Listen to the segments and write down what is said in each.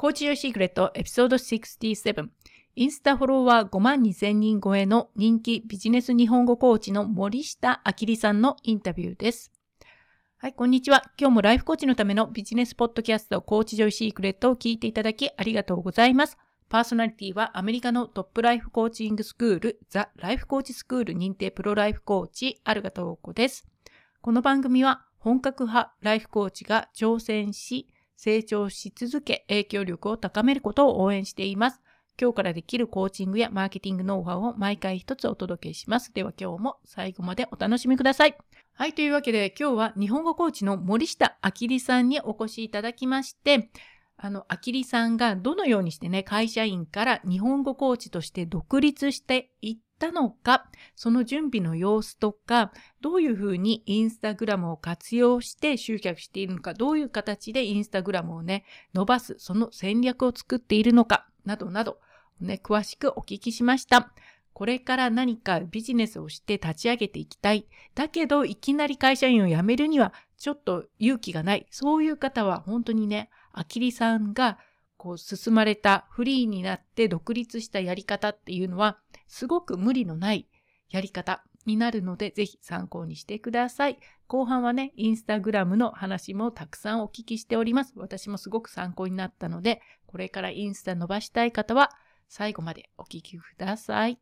コーチジョイシークレットエピソード67インスタフォロワー5万2000人超えの人気ビジネス日本語コーチの守下愛莉さんのインタビューです。はい、こんにちは。今日もライフコーチのためのビジネスポッドキャストコーチジョイシークレットを聞いていただきありがとうございます。パーソナリティはアメリカのトップライフコーチングスクール、 The Life Coach School 認定プロライフコーチ、アルガトーコです。この番組は本格派ライフコーチが挑戦し、成長し続け、影響力を高めることを応援しています。今日からできるコーチングやマーケティングノウハウを毎回一つお届けします。では今日も最後までお楽しみください。はい、というわけで今日は日本語コーチの森下明里さんにお越しいただきまして、あの、明里さんがどのようにしてね、会社員から日本語コーチとして独立していったのか、その準備の様子とか、どういうふうにインスタグラムを活用して集客しているのか、どういう形でインスタグラムをね、伸ばす、その戦略を作っているのか、などなど、ね、詳しくお聞きしました。これから何かビジネスをして立ち上げていきたい。だけど、いきなり会社員を辞めるには、ちょっと勇気がない。そういう方は本当にね、あきりさんがこう進まれたフリーになって独立したやり方っていうのはすごく無理のないやり方になるのでぜひ参考にしてください。後半はね、インスタグラムの話もたくさんお聞きしております。私もすごく参考になったので、これからインスタ伸ばしたい方は最後までお聞きください。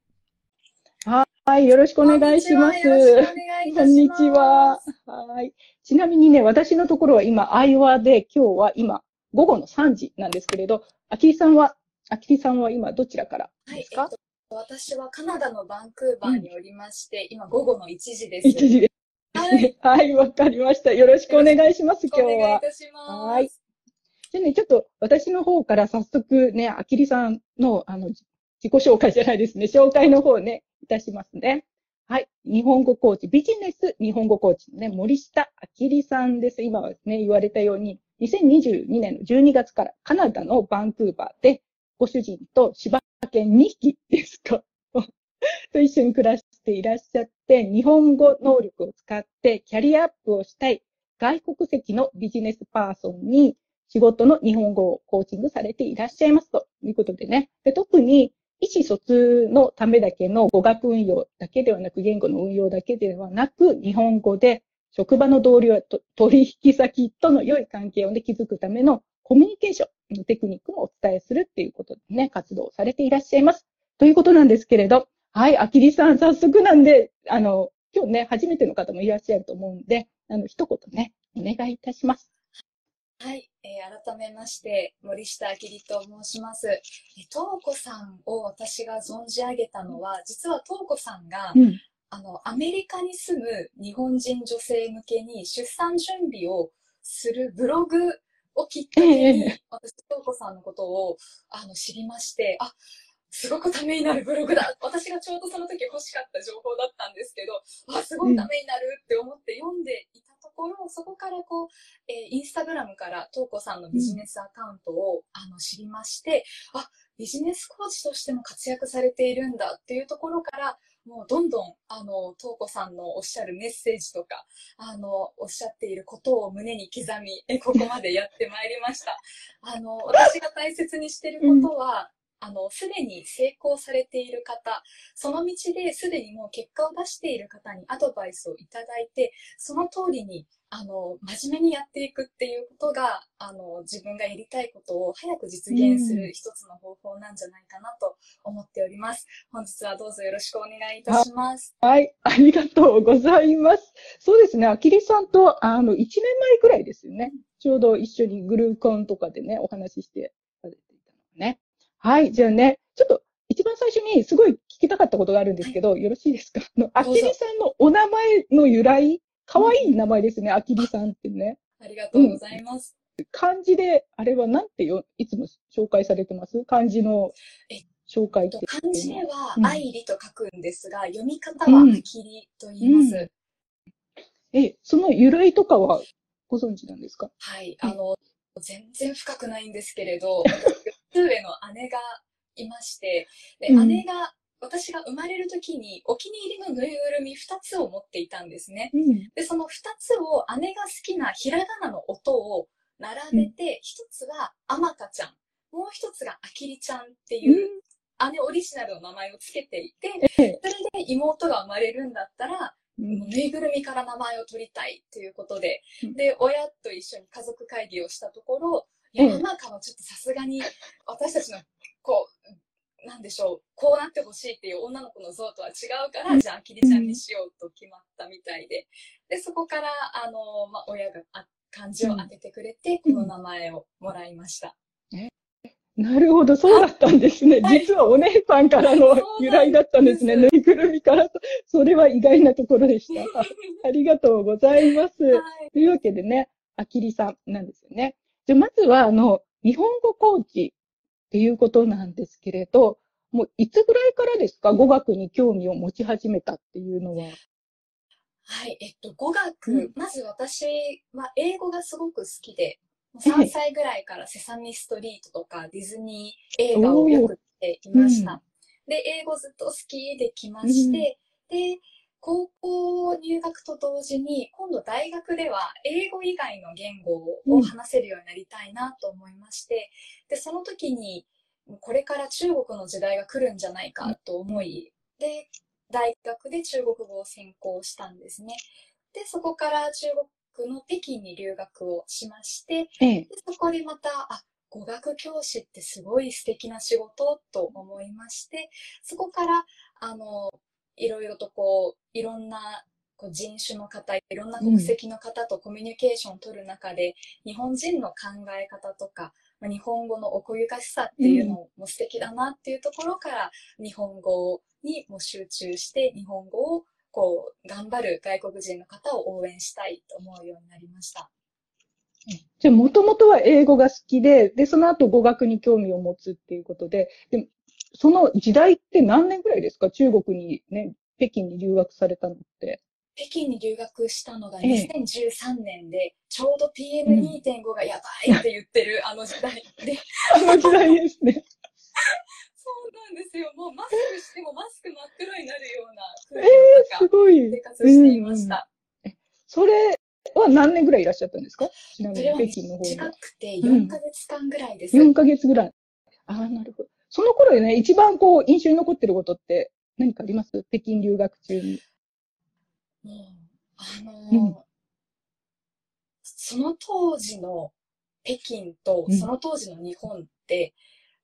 はい、よろしくお願いします。こんにちは。はい。ちなみにね、私のところは今、アイワで、今日は今、午後の3時なんですけれど、あきりさんは、あきりさんは今どちらからですか、はいえっと、私はカナダのバンクーバーにおりまして、うん、今午後の1時です。1時です。はい、はい、わかりました。よろしくお願いします、今日は。お願いいたします。はい。じゃあね、ちょっと私の方から早速ね、あきりさんの、あの、自己紹介じゃないですね、紹介の方ね、いたしますね。はい。日本語コーチ、ビジネス日本語コーチのね、森下明里さんです。今はね、言われたように、2022年の12月からカナダのバンクーバーで、ご主人と柴犬2匹ですか？と一緒に暮らしていらっしゃって、日本語能力を使ってキャリアアップをしたい外国籍のビジネスパーソンに仕事の日本語をコーチングされていらっしゃいますと。いうことでね。で特に意思疎通のためだけの語学運用だけではなく、言語の運用だけではなく、日本語で職場の同僚や取引先との良い関係を、ね、築くためのコミュニケーション。テクニックもお伝えするっていうことでね、活動されていらっしゃいます。ということなんですけれど、はい、あきりさん、早速なんで、あの、今日ね、初めての方もいらっしゃると思うんで、あの、一言ね、お願いいたします。はい、えー、改めまして森下明里と申します。え東子さんを私が存じ上げたのは実は東子さんが、うん、あのアメリカに住む日本人女性向けに出産準備をするブログをきっかけに、私東子さんのことをあの知りましてあすごくためになるブログだ。私がちょうどその時欲しかった情報だったんですけどあすごいためになるって思って読んでいたところそこからこう、えー、インスタグラムから東子さんのビジネスアカウントを、あの知りましてあビジネスコーチとしても活躍されているんだっていうところからもうどんどんあのとうこさんのおっしゃるメッセージとかあのおっしゃっていることを胸に刻みえここまでやってまいりました。あの私が大切にしてることは、あの、すでに成功されている方、その道ですでにもう結果を出している方にアドバイスをいただいて、その通りに、あの、真面目にやっていくっていうことが、あの、自分がやりたいことを早く実現する一つの方法なんじゃないかなと思っております。本日はどうぞよろしくお願いいたします。はい、ありがとうございます。そうですね、あきりさんと、あの、1年前くらいですよね。ちょうど一緒にグルーコンとかでね、お話ししてされていたのね。はい、じゃあね、ちょっと一番最初にすごい聞きたかったことがあるんですけど、はい、よろしいですか？あの、あきりさんのお名前の由来、かわいい名前ですね、あきりさんってね。ありがとうございます。うん、漢字で、あれはなんてよ、いつも紹介されてます？漢字の紹介って。漢字では、愛理と書くんですが、うん、読み方はあきりと言います、うん、え、その由来とかはご存知なんですか？はい、あの、全然深くないんですけれど、上の姉がいまして、で、姉が、私が生まれる時にお気に入りのぬいぐるみ2つを持っていたんですね。うん、で、その2つを姉が好きなひらがなの音を並べて、1つはあまたちゃん。きりちゃんっていう姉オリジナルの名前をつけていて、それで妹が生まれるんだったら、ぬいぐるみから名前を取りたいということで、で、親と一緒に家族会議をしたところ、山中はちょっとさすがに私たちの、こう、なんでしょう、こうなってほしいっていう女の子の像とは違うから、じゃあ、あきりちゃんにしようと決まったみたいで、で、そこから、あの、まあ、親が漢字を当ててくれて、この名前をもらいました。なるほど、そうだったんですね。はい、実はお姉さんからの由来だったんですね。ぬいぐるみからと。それは意外なところでした。ありがとうございます。はい、というわけでね、あきりさんなんですよね。じゃまずは、あの、日本語コーチっていうことなんですけれど、もういつぐらいからですか？語学に興味を持ち始めたっていうのは。はい、えっと、語学、うん、まず私は英語がすごく好きで、3歳ぐらいからセサミストリートとかディズニー映画をよく見ていました。で、英語ずっと好きできまして、で、高校入学と同時に、今度大学では英語以外の言語を話せるようになりたいなと思いまして、で、その時に、これから中国の時代が来るんじゃないかと思い、で、大学で中国語を専攻したんですね。で、そこから中国の北京に留学をしまして、ええ、でそこでまた、あ、語学教師ってすごい素敵な仕事と思いまして、そこから、あの、いろいろとこう、いろんなこう人種の方、いろんな国籍の方とコミュニケーションを取る中で、うん、日本人の考え方とか、まあ、日本語の奥ゆかしさっていうのも素敵だなっていうところから、日本語にも集中して、日本語をこう、頑張る外国人の方を応援したいと思うようになりました。じゃあ、もともとは英語が好きで、で、その後語学に興味を持つっていうことで、でその時代って何年ぐらいですか？中国にね、北京に留学されたのって。北京に留学したのが2013年で、ええ、ちょうど PM2.5 がやばいって言ってる あの時代で。あの時代ですね。そうなんですよ。もうマスクしてもマスク真っ黒になるような空気の中、生活していました。えー、それは何年ぐらいいらっしゃったんですか？ちなみに北京の方に。近くて4ヶ月間ぐらいです。うん、4ヶ月ぐらい。ああ、なるほど。その頃でね、一番こう、印象に残ってることって何かあります？北京留学中に。もう、あのーうん、その当時の北京とその当時の日本って、うん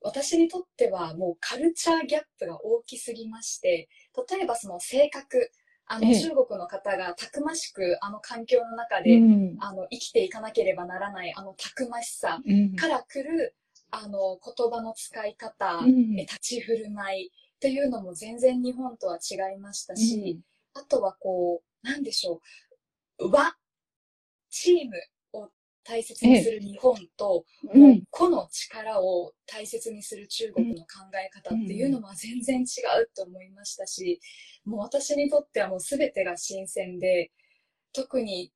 私にとってはもうカルチャーギャップが大きすぎまして、例えばその性格、あの中国の方がたくましくあの環境の中で、あの生きていかなければならないあのたくましさから来る、あの言葉の使い方、立ち振る舞いというのも全然日本とは違いましたし、あとはこう、なんでしょう、和、チーム大切にする日本と、うん、個の力を大切にする中国の考え方っていうのは全然違うと思いましたし、もう私にとってはもう全てが新鮮で、特に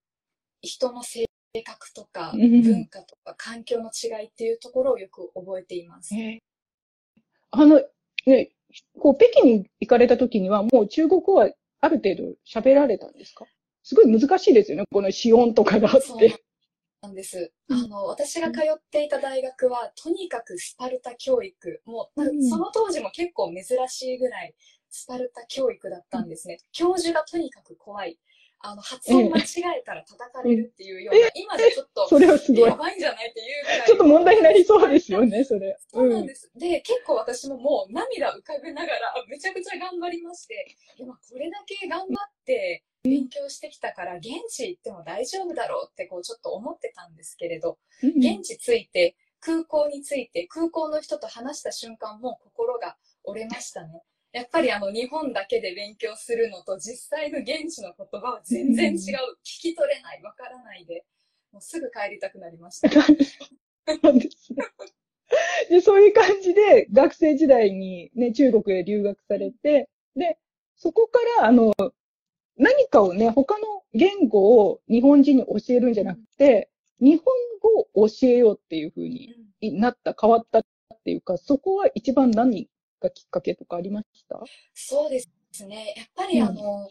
人の性格とか文化とか環境の違いっていうところをよく覚えています。あの、ね、こう北京に行かれた時にはもう中国語はある程度喋られたんですか？すごい難しいですよね、この子音とかがあって。なんです。あの、私が通っていた大学は、とにかくスパルタ教育。もう、その当時も結構珍しいぐらい、スパルタ教育だったんですね。教授がとにかく怖い。あの、発音間違えたら叩かれるっていうような、今でちょっと、それはすごい。やばいんじゃないっていうぐらい。ちょっと問題になりそうですよね、それ。そうなんです。で、結構私ももう涙浮かべながら、めちゃくちゃ頑張りまして、今これだけ頑張って、勉強してきたから現地行っても大丈夫だろうってこうちょっと思ってたんですけれど、現地着いて空港に着いて空港の人と話した瞬間も心が折れましたね。やっぱりあの日本だけで勉強するのと実際の現地の言葉は全然違う。聞き取れない、わからないで、もうすぐ帰りたくなりました。でそういう感じで学生時代にね、中国へ留学されて、で、そこからあの、何かをね、他の言語を日本人に教えるんじゃなくて、日本語を教えようっていうふうになった、変わったっていうか、そこは一番何がきっかけとかありました？そうですね。やっぱりあの、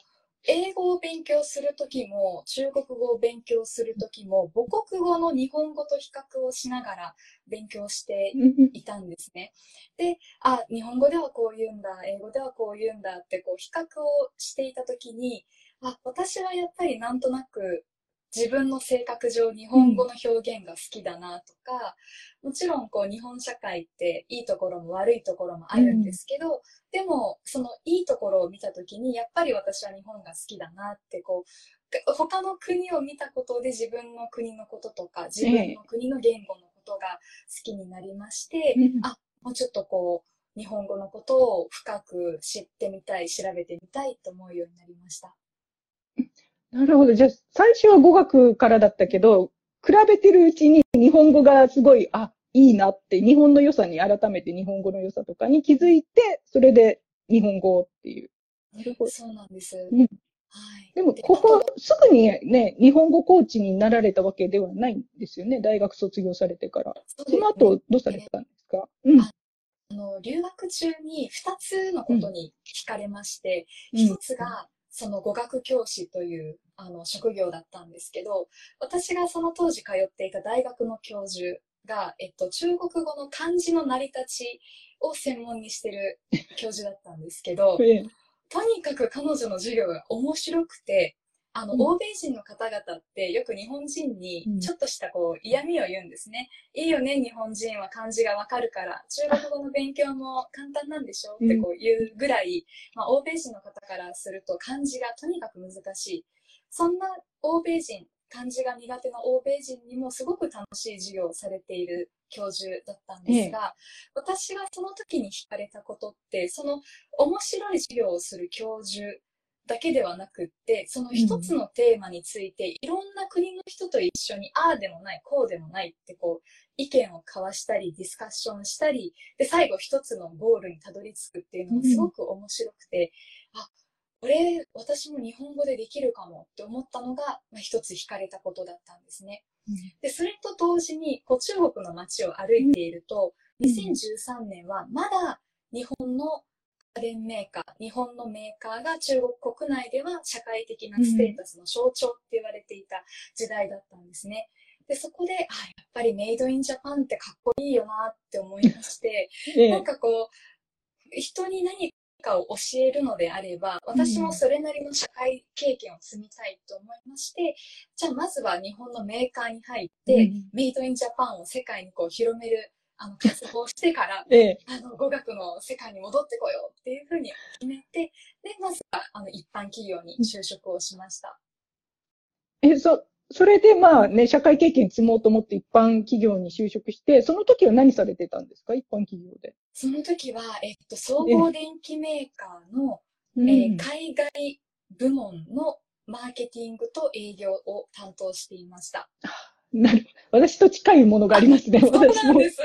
英語を勉強するときも、中国語を勉強するときも、母国語の日本語と比較をしながら勉強していたんですね。で、あ、日本語ではこう言うんだ、英語ではこう言うんだって、こう、比較をしていたときに、あ、私はやっぱりなんとなく自分の性格上日本語の表現が好きだなとか、もちろんこう日本社会っていいところも悪いところもあるんですけど、うん、でもそのいいところを見た時にやっぱり私は日本が好きだなってこう他の国を見たことで自分の国のこととか自分の国の言語のことが好きになりまして、ええ、あもうちょっとこう日本語のことを深く知ってみたい調べてみたいと思うようになりました。なるほど。じゃあ、最初は語学からだったけど、比べてるうちに日本語がすごい、あ、いいなって、日本の良さに改めて日本語の良さとかに気づいて、それで日本語っていう。なるほど。そうなんです。うん、はい。でも、ここ、すぐにね、日本語コーチになられたわけではないんですよね。大学卒業されてから。そ、ね,、の後、どうされたんですか、うん。あの、留学中に2つのことに聞かれまして、うん、1つが、その語学教師というあの職業だったんですけど、私がその当時通っていた大学の教授が、えっと、中国語の漢字の成り立ちを専門にしてる教授だったんですけど、とにかく彼女の授業が面白くて、あの、うん、欧米人の方々ってよく日本人にちょっとしたこう嫌味を言うんですね。うん、いいよね、日本人は漢字がわかるから、中国語の勉強も簡単なんでしょってこう言うぐらい、まあ、欧米人の方からすると漢字がとにかく難しい。そんな欧米人、漢字が苦手な欧米人にもすごく楽しい授業をされている教授だったんですが、ええ、私がその時に聞かれたことって、その面白い授業をする教授だけではなくって、その一つのテーマについて、いろんな国の人と一緒に、ああでもない、こうでもないってこう、意見を交わしたり、ディスカッションしたり、で、最後一つのゴールにたどり着くっていうのがすごく面白くて、うん、あ、これ、私も日本語でできるかもって思ったのが、まあ、一つ惹かれたことだったんですね。うん、で、それと同時に、こう中国の街を歩いていると、2013年はまだ日本の家電メーカー、日本のメーカーが中国国内では社会的なステータスの象徴って言われていた時代だったんですね。で、そこで、あ、やっぱりメイドインジャパンってかっこいいよなって思いまして、なんかこう、人に何かを教えるのであれば、私もそれなりの社会経験を積みたいと思いまして、じゃあまずは日本のメーカーに入って、メイドインジャパンを世界にこう広めるあの、活動してから、ええ、あの、語学の世界に戻ってこようっていうふうに決めて、で、まずは、あの、一般企業に就職をしました。え、そ、それでまあね、社会経験積もうと思って一般企業に就職して、その時は何されてたんですか？一般企業で。その時は、えっと、総合電機メーカーの、えー、海外部門のマーケティングと営業を担当していました。なる私と近いものがありますね。そうなんです。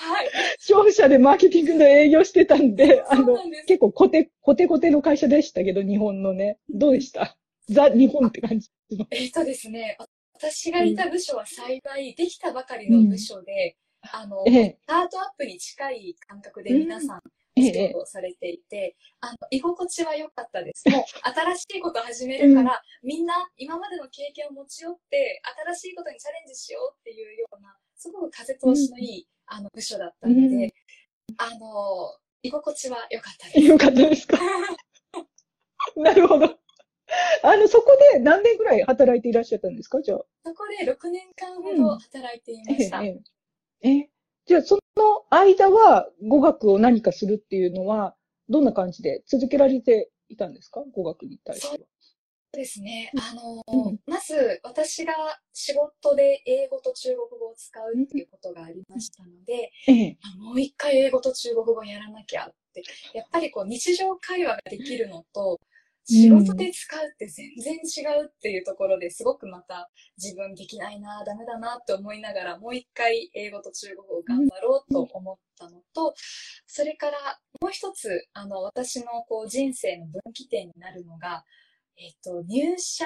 はい。消費者でマーケティングの営業してたんで、あの、結構コテ、コテコテの会社でしたけど、日本のね。どうでした？ザ・日本って感じえっとですね、私がいた部署は幸い、できたばかりの部署で、うん、あの、えスタートアップに近い感覚で皆さん、仕事をされていて、あの、居心地は良かったです。もう、新しいこと始めるから、うん、みんな今までの経験を持ち寄って、新しいことにチャレンジしようっていうような、すごく風通しのいい、あの部署だったので、うん、あの、居心地は良かったです。良かったですか？なるほど。あの、そこで何年ぐらい働いていらっしゃったんですか？じゃあ。そこで6年間ほど働いていました。うん、えええじゃあ、その間は語学を何かするっていうのは、どんな感じで続けられていたんですか？語学に対しては。ですね。あの、うん、まず私が仕事で英語と中国語を使うっていうことがありましたので、うん、もう一回英語と中国語やらなきゃって、やっぱりこう日常会話ができるのと、仕事で使うって全然違うっていうところですごくまた自分できないな、ダメだなって思いながらもう一回英語と中国語を頑張ろうと思ったのと、それからもう一つ、あの、私のこう人生の分岐点になるのが、えっ、と、入社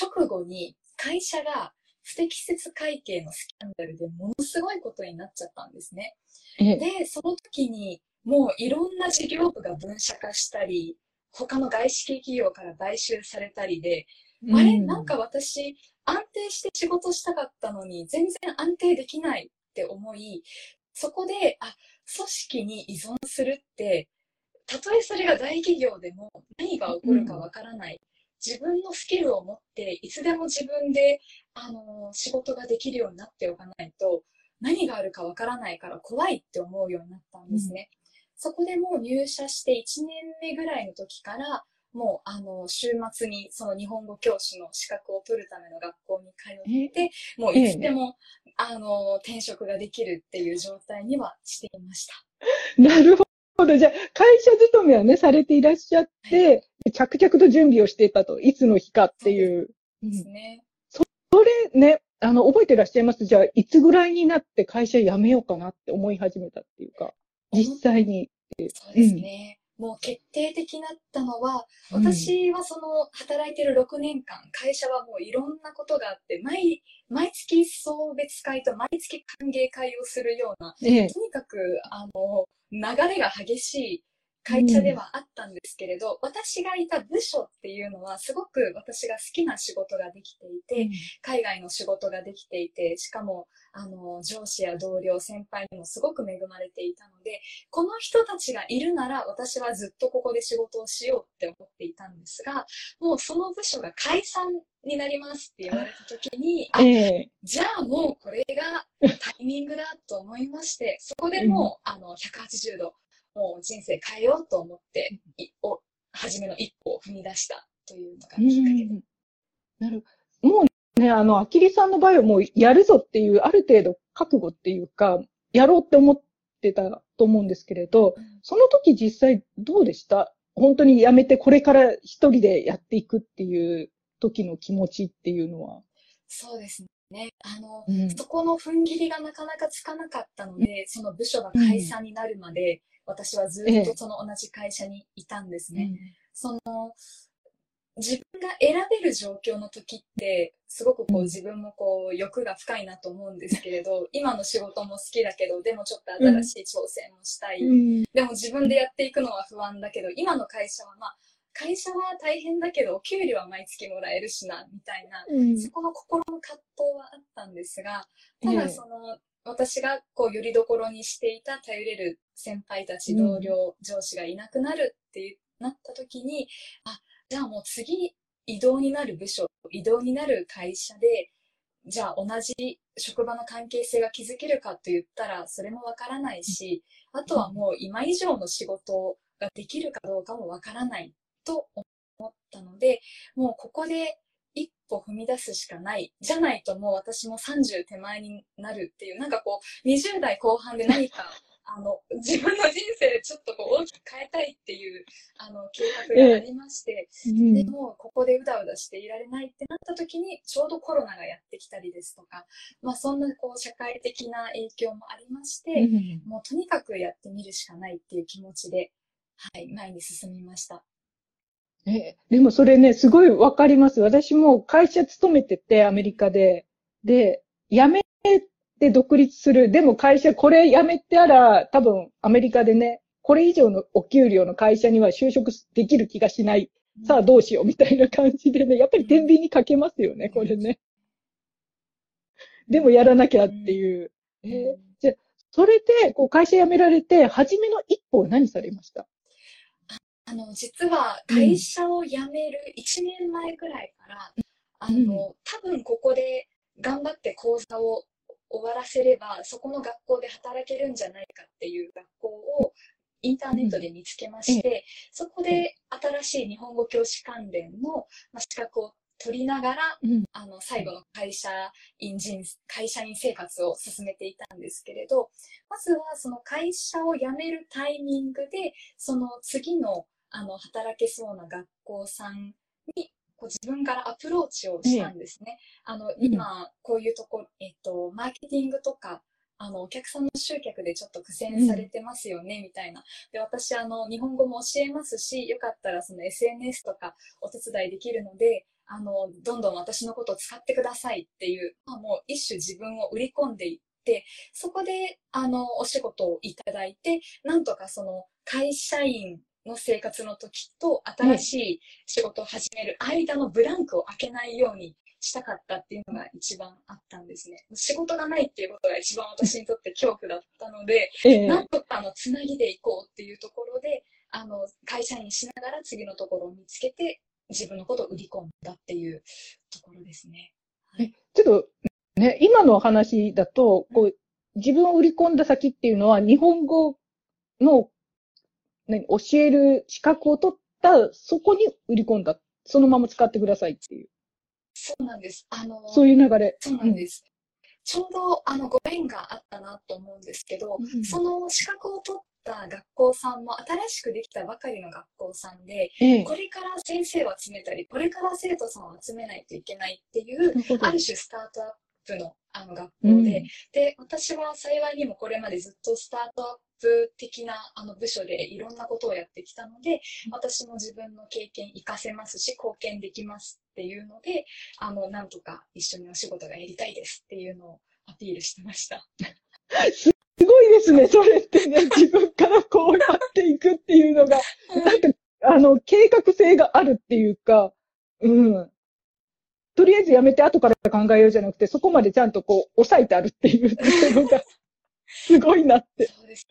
直後に会社が不適切会計のスキャンダルでものすごいことになっちゃったんですね。で、その時にもういろんな事業部が分社化したり、他の外資系企業から買収されたりで、うん、あれなんか私、安定して仕事したかったのに、全然安定できないって思い、そこで、あ、組織に依存するって、たとえそれが大企業でも何が起こるかわからない。うん、自分のスキルを持って、いつでも自分で、あの、仕事ができるようになっておかないと、何があるかわからないから怖いって思うようになったんですね。うん、そこでもう入社して1年目ぐらいの時から、もうあの週末にその日本語教師の資格を取るための学校に通って、もういつでも、あの転職ができるっていう状態にはしていました。なるほど。じゃあ、会社勤めはね、されていらっしゃって、はい、着々と準備をしていたと。いつの日かっていう。ですね。それね、あの、覚えてらっしゃいます？じゃあ、いつぐらいになって会社辞めようかなって思い始めたっていうか、実際に。そうですね。うん、もう決定的だったのは、私はその働いてる6年間、会社はもういろんなことがあって、毎、毎月送別会と毎月歓迎会をするような、ええ、とにかく、あの、流れが激しい会社ではあったんですけれど、うん、私がいた部署っていうのはすごく私が好きな仕事ができていて、うん、海外の仕事ができていて、しかも、あの、上司や同僚、先輩にもすごく恵まれていたので、この人たちがいるなら私はずっとここで仕事をしようって思っていたんですが、もうその部署が解散になりますって言われた時に、あ、え。ー、じゃあもうこれがタイミングだと思いまして、そこでもう、あの、180度もう人生変えようと思って、いお初めの一歩を踏み出したというのがきっかけで。なる。もうね、あの、あきりさんの場合はもうやるぞっていう、ある程度覚悟っていうか、やろうって思ってたと思うんですけれど、うん、その時実際どうでした？本当にやめてこれから一人でやっていくっていう時の気持ちっていうのは。そうですね。あの、うん、そこの踏ん切りがなかなかつかなかったので、その部署が解散になるまで、私はずっとその同じ会社にいたんですね。ええ、その自分が選べる状況の時ってすごくこう自分もこう欲が深いなと思うんですけれど 今の仕事も好きだけどでもちょっと新しい挑戦もしたい、うん、でも自分でやっていくのは不安だけど今の会社はまあ会社は大変だけどお給料は毎月もらえるしなみたいな、うん、そこの心の葛藤はあったんですがただその、私がこう、よりどころにしていた頼れる先輩たち、同僚、上司がいなくなるってなった時に、あ、じゃあもう次、移動になる部署、移動になる会社で、じゃあ同じ職場の関係性が築けるかと言ったら、それもわからないし、あとはもう今以上の仕事ができるかどうかもわからないと思ったので、もうここで一歩踏み出すしかない。じゃないともう私も30手前になるっていう、なんかこう、20代後半で何か、あの、自分の人生ちょっとこう大きく変えたいっていう、あの、計画がありまして、えー、でも、ここでうだうだしていられないってなった時に、ちょうどコロナがやってきたりですとか、まあそんなこう、社会的な影響もありまして、もうとにかくやってみるしかないっていう気持ちで、はい、前に進みました。え、でもそれね、すごいわかります。私も会社勤めてて、アメリカで。で、辞めて独立する。でも会社、これ辞めたら、多分アメリカでね、これ以上のお給料の会社には就職できる気がしない。さあどうしようみたいな感じでね、やっぱり天秤にかけますよね、これね。でもやらなきゃっていう。えー、じゃそれで、こう会社辞められて、初めの一歩は何されました？あの、実は会社を辞める1年前ぐらいから、うん、あの、多分ここで頑張って講座を終わらせれば、そこの学校で働けるんじゃないかっていう学校をインターネットで見つけまして、うん、そこで新しい日本語教師関連の資格を取りながら、うん、あの、最後の会社員人、会社員生活を進めていたんですけれど、まずはその会社を辞めるタイミングで、その次のあの、働けそうな学校さんに、こう自分からアプローチをしたんですね。あの、今、こういうとこ、えっと、マーケティングとか、あの、お客さんの集客でちょっと苦戦されてますよね、みたいな。で、私、あの、日本語も教えますし、よかったらその SNS とかお手伝いできるので、あの、どんどん私のことを使ってくださいっていう、まあ、もう一種自分を売り込んでいって、そこで、あの、お仕事をいただいて、なんとかその会社員の生活の時と新しい仕事を始める間のブランクを開けないようにしたかったっていうのが一番あったんですね。仕事がないっていうことが一番私にとって恐怖だったので、えー、なんとかあのつなぎでいこうっていうところで、あの会社員しながら次のところを見つけて自分のことを売り込んだっていうところですね。はい、ちょっとね、今の話だと、こう、自分を売り込んだ先っていうのは日本語の、ね、教える資格を取った、そこに売り込んだ。そのまま使ってくださいっていう。そうなんです。あのそういう流れ。そうなんです。うん、ちょうどあのご縁があったなと思うんですけど、うん、その資格を取った学校さんも新しくできたばかりの学校さんで、ええ、これから先生を集めたり、これから生徒さんを集めないといけないっていう、ある種スタートアップのあの学校で、うん、で、私は幸いにもこれまでずっとスタートアップ的なあの部署でいろんなことをやってきたので、私も自分の経験活かせますし、貢献できますっていうので、あの、なんとか一緒にお仕事がやりたいですっていうのをアピールしてました。すごいですね、それってね、自分からこうやっていくっていうのが、なんか、あの、計画性があるっていうか、うん。とりあえずやめて後から考えようじゃなくて、そこまでちゃんとこう、抑えてあるっていうのが、すごいなって。そうです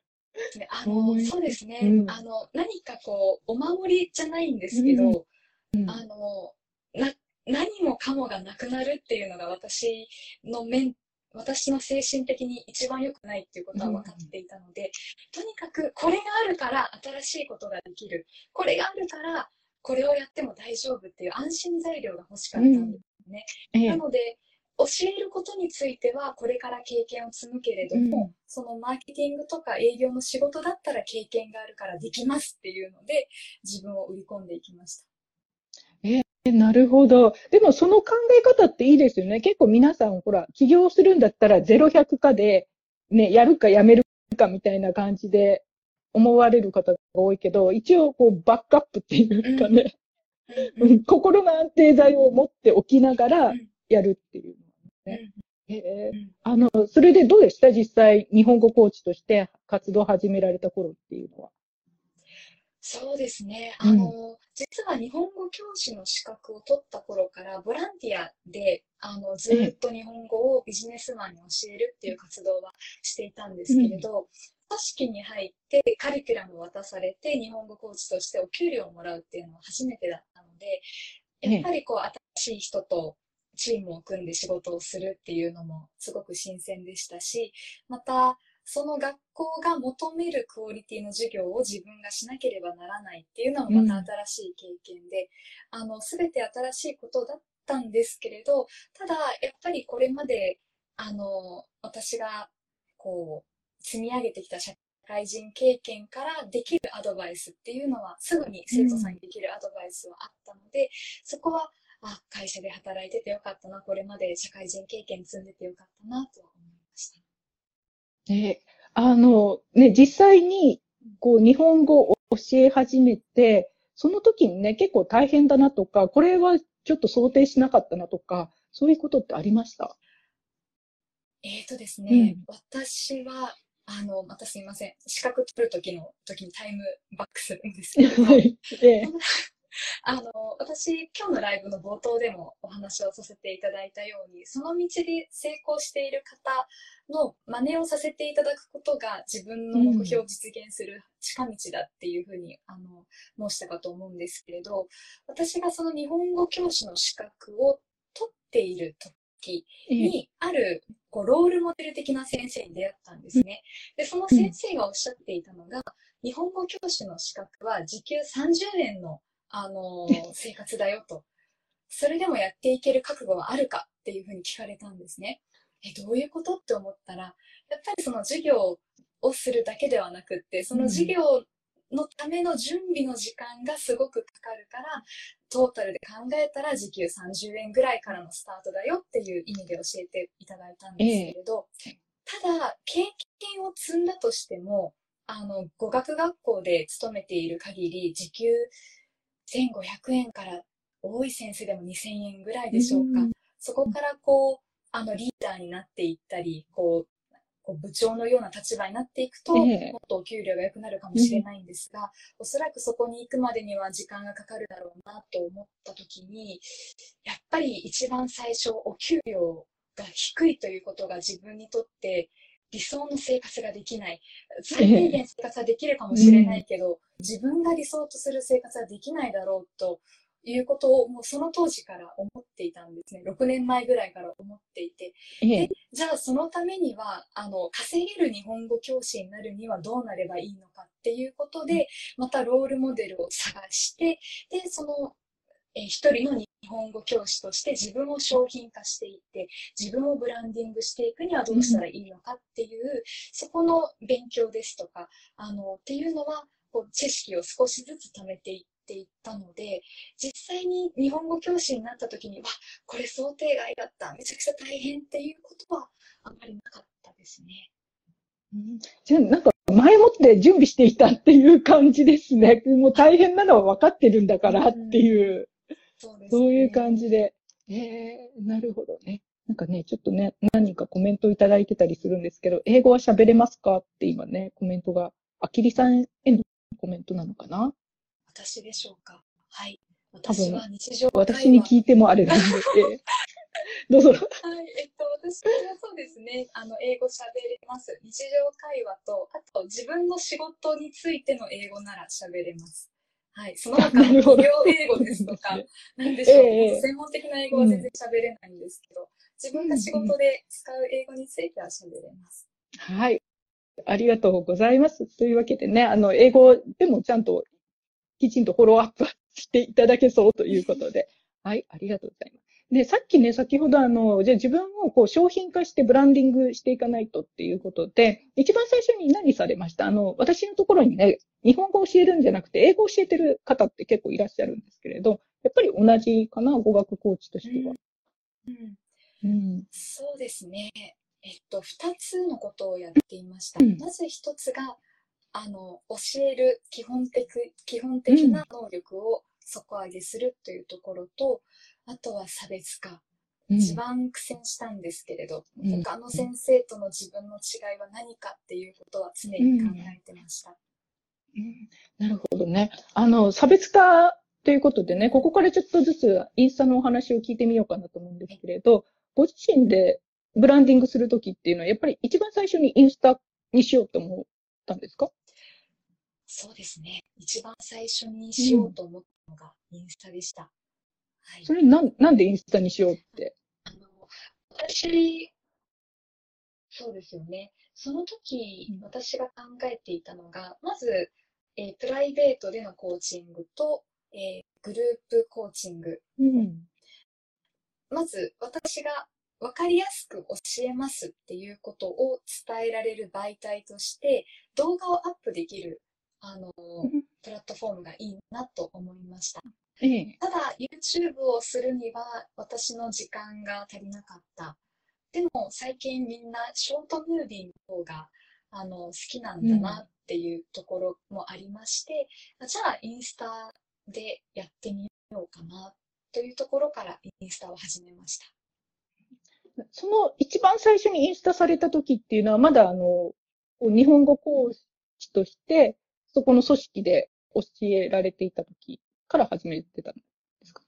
ね。あの、そうですね。うん、あの、何かこう、お守りじゃないんですけど、うん、あの、な、何もかもがなくなるっていうのが私の面、私の精神的に一番良くないっていうことは分かっていたので、うん、とにかくこれがあるから新しいことができる。これがあるからこれをやっても大丈夫っていう安心材料が欲しかったんですね。うんええ、なので、教えることについてはこれから経験を積むけれども、うん、そのマーケティングとか営業の仕事だったら経験があるからできますっていうので自分を売り込んでいきました。えー、なるほど。でもその考え方っていいですよね。結構皆さんほら、起業するんだったら0100かで、ね、やるかやめるかみたいな感じで思われる方が多いけど、一応こうバックアップっていうかね、うん、心の安定剤を持っておきながらやるっていうえ。ー、あの、それでどうでした？実際、日本語コーチとして活動を始められた頃っていうのは。そうですね。あの、うん、実は日本語教師の資格を取った頃から、ボランティアで、あの、ずっと日本語をビジネスマンに教えるっていう活動はしていたんですけれど、組織に入ってカリキュラムを渡されて日本語コーチとしてお給料をもらうっていうのは初めてだったので、やっぱりこう新しい人とチームを組んで仕事をするっていうのもすごく新鮮でしたし、またその学校が求めるクオリティの授業を自分がしなければならないっていうのもまた新しい経験で、うん、あの、すべて新しいことだったんですけれど、ただ、やっぱりこれまで、あの、私が、こう、積み上げてきた社会人経験からできるアドバイスっていうのは、すぐに生徒さんにできるアドバイスはあったので、うん、そこは、あ、会社で働いててよかったな、これまで社会人経験積んでてよかったな、と思いました。で、あの、ね、実際に、こう、日本語を教え始めて、その時にね、結構大変だなとか、これはちょっと想定しなかったなとか、そういうことってありました？えっ、ー、とですね、うん、私は、あの、またすみません。資格取る時の時にタイムバックするんですけど、は い、あの、私、今日のライブの冒頭でもお話をさせていただいたように、その道で成功している方の真似をさせていただくことが自分の目標を実現する近道だっていうふうに、あの、申したかと思うんですけれど、私がその日本語教師の資格を取っている時に、あるこうロールモデル的な先生に出会ったんですね。で、その先生がおっしゃっていたのが、日本語教師の資格は時給30円の、あの、生活だよと。それでもやっていける覚悟はあるかっていうふうに聞かれたんですね。え、どういうことって思ったら、やっぱりその授業をするだけではなくって、その授業のための準備の時間がすごくかかるから、トータルで考えたら時給30円ぐらいからのスタートだよっていう意味で教えていただいたんですけれど、えただ、経験を積んだとしても、あの、語学学校で勤めている限り、時給1500円から多い先生でも2000円ぐらいでしょうか。うん、そこからこう、あの、リーダーになっていったり、こう、こう部長のような立場になっていくと、ええもっとお給料が良くなるかもしれないんですが、おそらくそこに行くまでには時間がかかるだろうなと思った時に、やっぱり一番最初、お給料が低いということが自分にとって理想の生活ができない。最低限生活はできるかもしれないけど、自分が理想とする生活はできないだろうということをもうその当時から思っていたんですね。6年前ぐらいから思っていて。ええじゃあそのためには、あの、稼げる日本語教師になるにはどうなればいいのかっていうことで、またロールモデルを探して、で、その、え一人の日本語教師として自分を商品化していって、自分をブランディングしていくにはどうしたらいいのかっていう、そこの勉強ですとか、あの、っていうのは、こう知識を少しずつ貯めていっていったので、実際に日本語教師になった時に、わ、これ想定外だった、めちゃくちゃ大変っていうことはあまりなかったですね。うんじゃ、なんか、前もって準備していたっていう感じですね。もう大変なのは分かってるんだからっていう、そうです、そういう感じで。ええなるほどね。なんかね、ちょっとね、何人かコメントいただいてたりするんですけど、英語は喋れますかって今ね、コメントが、あきりさんへのコメントなのかな？私でしょうか。はい。私は日常会話私に聞いてもあれなんで、え えどうぞ。はい、えっと、私はそうですね、あの、英語喋れます。日常会話と、あと、自分の仕事についての英語なら喋れます。はい、その他の 企業英語ですとか、なんでしょう、ええ専門的な英語は全然喋れないんですけど、自分が仕事で使う英語については喋れます。はい。ありがとうございます。というわけでね、あの、英語でもちゃんときちんとフォローアップ していただけそうということで。はい、ありがとうございます。で、さっきね、先ほどあの、じゃあ自分をこう商品化してブランディングしていかないとっていうことで、一番最初に何されました？あの、私のところにね、日本語を教えるんじゃなくて、英語を教えてる方って結構いらっしゃるんですけれど、やっぱり同じかな、語学コーチとしては。うんうん。そうですね。えっと、二つのことをやっていました。うんまず一つが、あの、教える基本的、基本的な能力を底上げするというところと、あとは差別化。うん一番苦戦したんですけれど、うん他の先生との自分の違いは何かっていうことは常に考えてました。うんなるほどね。あの、差別化ということでね、ここからちょっとずつインスタのお話を聞いてみようかなと思うんですけれど、ご自身でブランディングするときっていうのは、やっぱり一番最初にインスタにしようと思ったんですか？そうですね。一番最初にしようと思ったのがインスタでした。はい。それなん、なんでインスタにしようって？あの、私、そうですよね。その時うん、私が考えていたのが、まず、えープライベートでのコーチングと、えーグループコーチング。うん。まず、私が分かりやすく教えますっていうことを伝えられる媒体として、動画をアップできる、あの、プラットフォームがいいなと思いました。ええ。ただ、YouTube をするには私の時間が足りなかった。でも、最近みんなショートムービーの方が、あの、好きなんだなっていうところもありまして、じゃあ、インスタでやってみようかなというところからインスタを始めました。その一番最初にインスタされた時っていうのは、まだあの、日本語講師として、そこの組織で教えられていた時から始めてたんですか？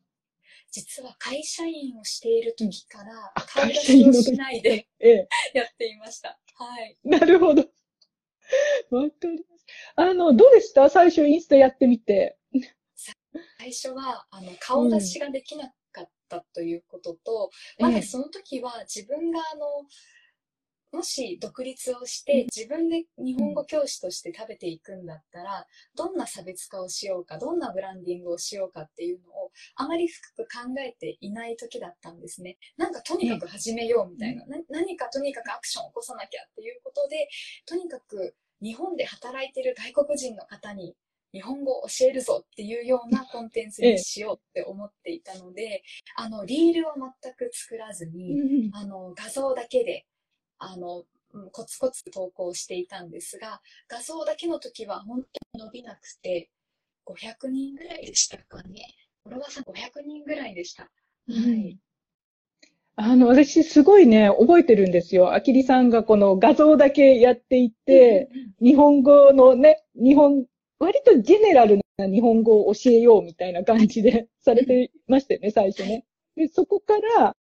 実は会社員をしている時からあ顔出会社員の時しをしないでええ。やっていました。はい。なるほど。わかります。あの、どうでした？最初インスタやってみて。最初はあの顔出しができなかったということと、まええだその時は自分があのもし独立をしてうん。自分で日本語教師として食べていくんだったら、どんな差別化をしようかどんなブランディングをしようかっていうのをあまり深く考えていない時だったんですね。なんかとにかく始めようみたいな、な何かとにかくアクションを起こさなきゃっていうことでとにかく日本で働いてる外国人の方に日本語を教えるぞっていうようなコンテンツにしようって思っていたので、あの、リールを全く作らずに、あの、画像だけで、あの、うんコツコツ投稿していたんですが、画像だけの時は本当に伸びなくて、500人ぐらいでしたかね。フォロワーさん500人ぐらいでした。はい。あの、私すごいね、覚えてるんですよ。あきりさんがこの画像だけやっていて、日本語のね、日本、割とジェネラルな日本語を教えようみたいな感じでされてましたよね、最初ね。で、そこから、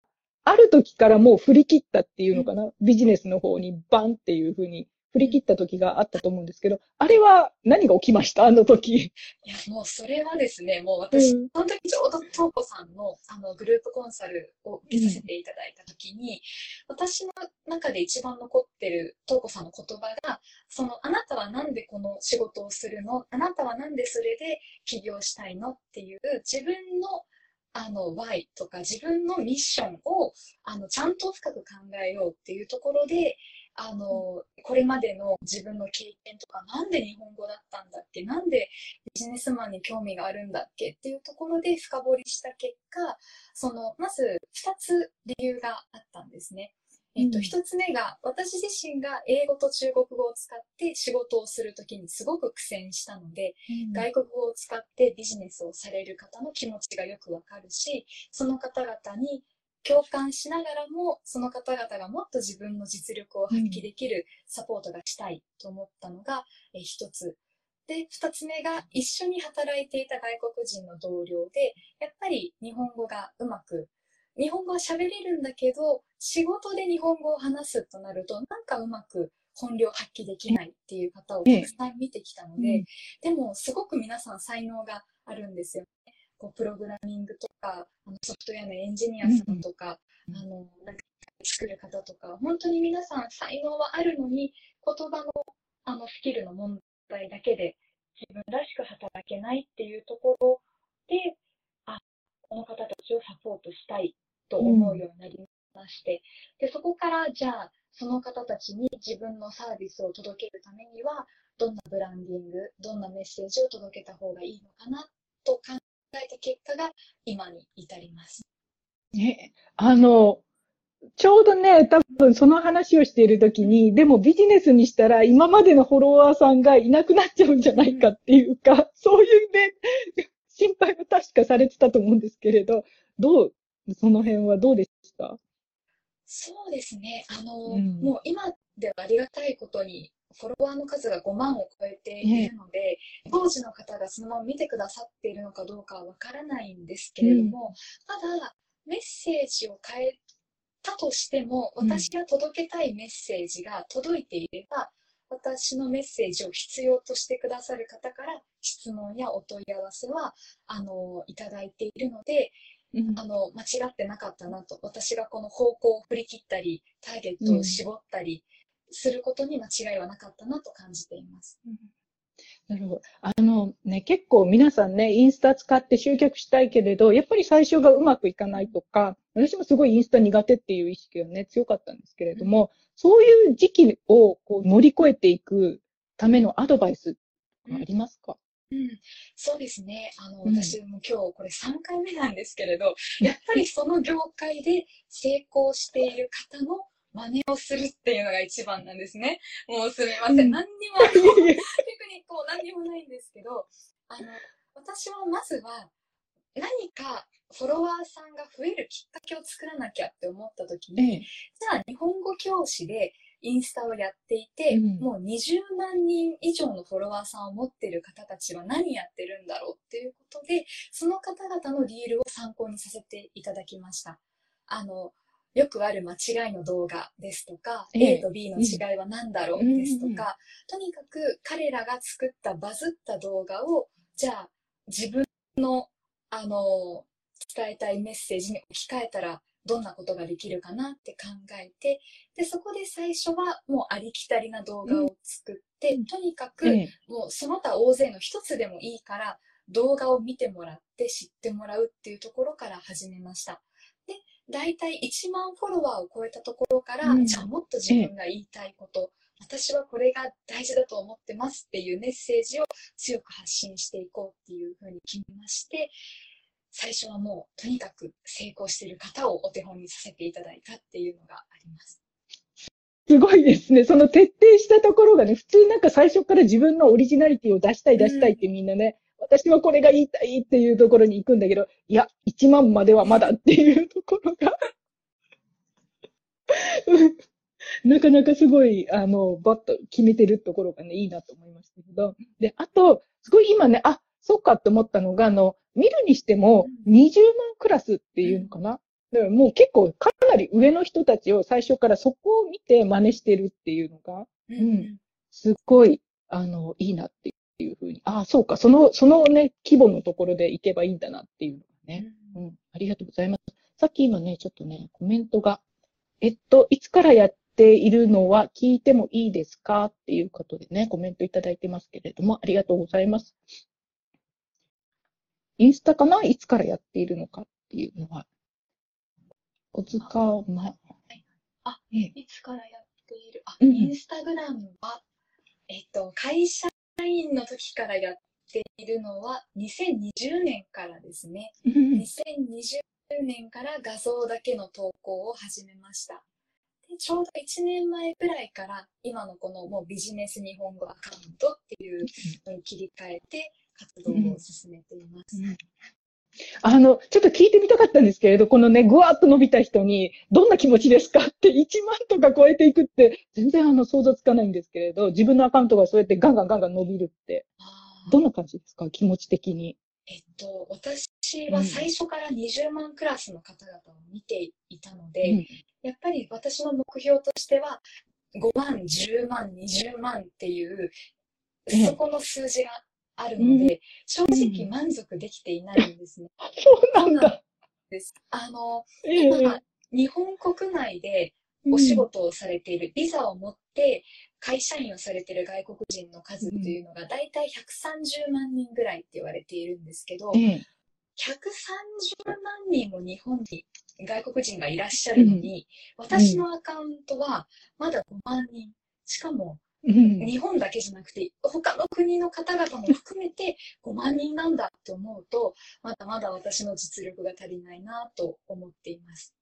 ある時からもう振り切ったっていうのかな、ビジネスの方にバンっていうふうに振り切った時があったと思うんですけど、あれは何が起きました？あの時。いや、もうそれはですね、もう私、うん、その時ちょうど東子さんのあのグループコンサルを受けさせていただいた時に、うん、私の中で一番残ってる東子さんの言葉が、その、あなたはなんでこの仕事をするの？あなたはなんでそれで起業したいの？っていう自分のあの Y とか自分のミッションをあのちゃんと深く考えようっていうところであのこれまでの自分の経験とかなんで日本語だったんだっけ？なんでビジネスマンに興味があるんだっけ？っていうところで深掘りした結果そのまず2つ理由があったんですね。えっと、一つ目が、私自身が英語と中国語を使って仕事をするときにすごく苦戦したので、うん、外国語を使ってビジネスをされる方の気持ちがよくわかるし、その方々に共感しながらも、その方々がもっと自分の実力を発揮できるサポートがしたいと思ったのが、え一つ。で、二つ目が一緒に働いていた外国人の同僚で、やっぱり日本語がうまく、日本語は喋れるんだけど、仕事で日本語を話すとなると、なんかうまく本領発揮できないっていう方をたくさん見てきたので、でもすごく皆さん才能があるんですよこうプログラミングとかあのソフトウェアのエンジニアさんとか、うん、あのなんか作る方とか本当に皆さん才能はあるのに言葉のあのスキルの問題だけで自分らしく働けないっていうところであこの方たちをサポートしたいと思うようになりまして、うん、でそこからじゃあその方たちに自分のサービスを届けるためにはどんなブランディングどんなメッセージを届けた方がいいのかなと考えた結果が今に至ります。ね、あの、ちょうどね、多分その話をしているときに、でもビジネスにしたら今までのフォロワーさんがいなくなっちゃうんじゃないかっていうか、そういうね、心配は確かされてたと思うんですけれど、どう、その辺はどうでした？そうですね。あの、うん、もう今ではありがたいことに、フォロワーの数が5万を超えているので、当時の方がそのまま見てくださっているのかどうかはわからないんですけれども、うん、ただ、メッセージを変えたとしても、私が届けたいメッセージが届いていれば、私のメッセージを必要としてくださる方から質問やお問い合わせは、あの、いただいているので、うん、あの、間違ってなかったなと、私がこの方向を振り切ったり、ターゲットを絞ったり、することに間違いはなかったなと感じています。うん。なるほど。あのね、結構皆さんね、インスタ使って集客したいけれど、やっぱり最初がうまくいかないとか、私もすごいインスタ苦手っていう意識がね、強かったんですけれども、うん、そういう時期をこう乗り越えていくためのアドバイスありますか、うん、そうですね。あの、私も今日これ3回目なんですけれど、やっぱりその業界で成功している方の真似をするっていうのが一番なんですね。もうすみません。うん、何にも、テクニックも何にもないんですけど、あの、私はまずは何かフォロワーさんが増えるきっかけを作らなきゃって思った時に、うん、じゃあ日本語教師でインスタをやっていて、うん、もう20万人以上のフォロワーさんを持ってる方たちは何やってるんだろうっていうことで、その方々のリールを参考にさせていただきました。あの、よくある間違いの動画ですとか、A と B の違いは何だろうですとか、とにかく彼らが作ったバズった動画を、じゃあ自分の、あの、伝えたいメッセージに置き換えたらどんなことができるかなって考えて、で、そこで最初はもうありきたりな動画を作って、うん、とにかく、もうその他大勢の一つでもいいから、動画を見てもらって知ってもらうっていうところから始めました。で、大体1万フォロワーを超えたところから、うん、じゃあもっと自分が言いたいこと、私はこれが大事だと思ってますっていうメッセージを強く発信していこうっていうふうに決めまして、最初はもうとにかく成功している方をお手本にさせていただいたっていうのがあります。すごいですね。その徹底したところがね、普通なんか最初から自分のオリジナリティを出したい出したいってみんなね、私はこれが言いたいっていうところに行くんだけど、いや、1万まではまだっていうところが なかなかすごい、あの、バッと決めてるところがね、いいなと思いましたけど。で、あと、すごい今ね、あ、そっかって思ったのが、あの、見るにしても20万クラスっていうのかな？だからもう結構かなり上の人たちを最初からそこを見て真似してるっていうのが、うん、すっごい、あの、いいなっていうふうに。ああ、そうか、その、そのね、規模のところで行けばいいんだなっていうのがね。うん、ありがとうございます。さっき今ね、ちょっとね、コメントが、えっと、いつからやっているのは聞いてもいいですか？っていうことでね、コメントいただいてますけれども、ありがとうございます。インスタかな？いつからやっているのかっていうのは、お使う前。あ、いつからやっている？あ、インスタグラムは、えっと、会社員の時からやっているのは、2020年からですね。2020年から画像だけの投稿を始めました。でちょうど1年前くらいから今のこのもうビジネス日本語アカウントっていうのに切り替えて活動を進めています。うん。うんあの、ちょっと聞いてみたかったんですけれど、このね、ぐわっと伸びた人に、どんな気持ちですかって1万とか超えていくって、全然あの、想像つかないんですけれど、自分のアカウントがそうやってガンガンガンガン伸びるって、どんな感じですか気持ち的に？えっと、私は最初から20万クラスの方々を見ていたので、うん、やっぱり私の目標としては、5万、10万、20万っていう、そこの数字があるので、正直満足できていないんですね。そうなんだ。です。あの、今、日本国内でお仕事をされている、ビザを持って会社員をされている外国人の数っていうのが、大体130万人ぐらいって言われているんですけど、130万人も日本に外国人がいらっしゃるのに、私のアカウントはまだ5万人。しかもうん、日本だけじゃなくて他の国の方々も含めて 5万人なんだって思うとまだまだ私の実力が足りないなと思っています。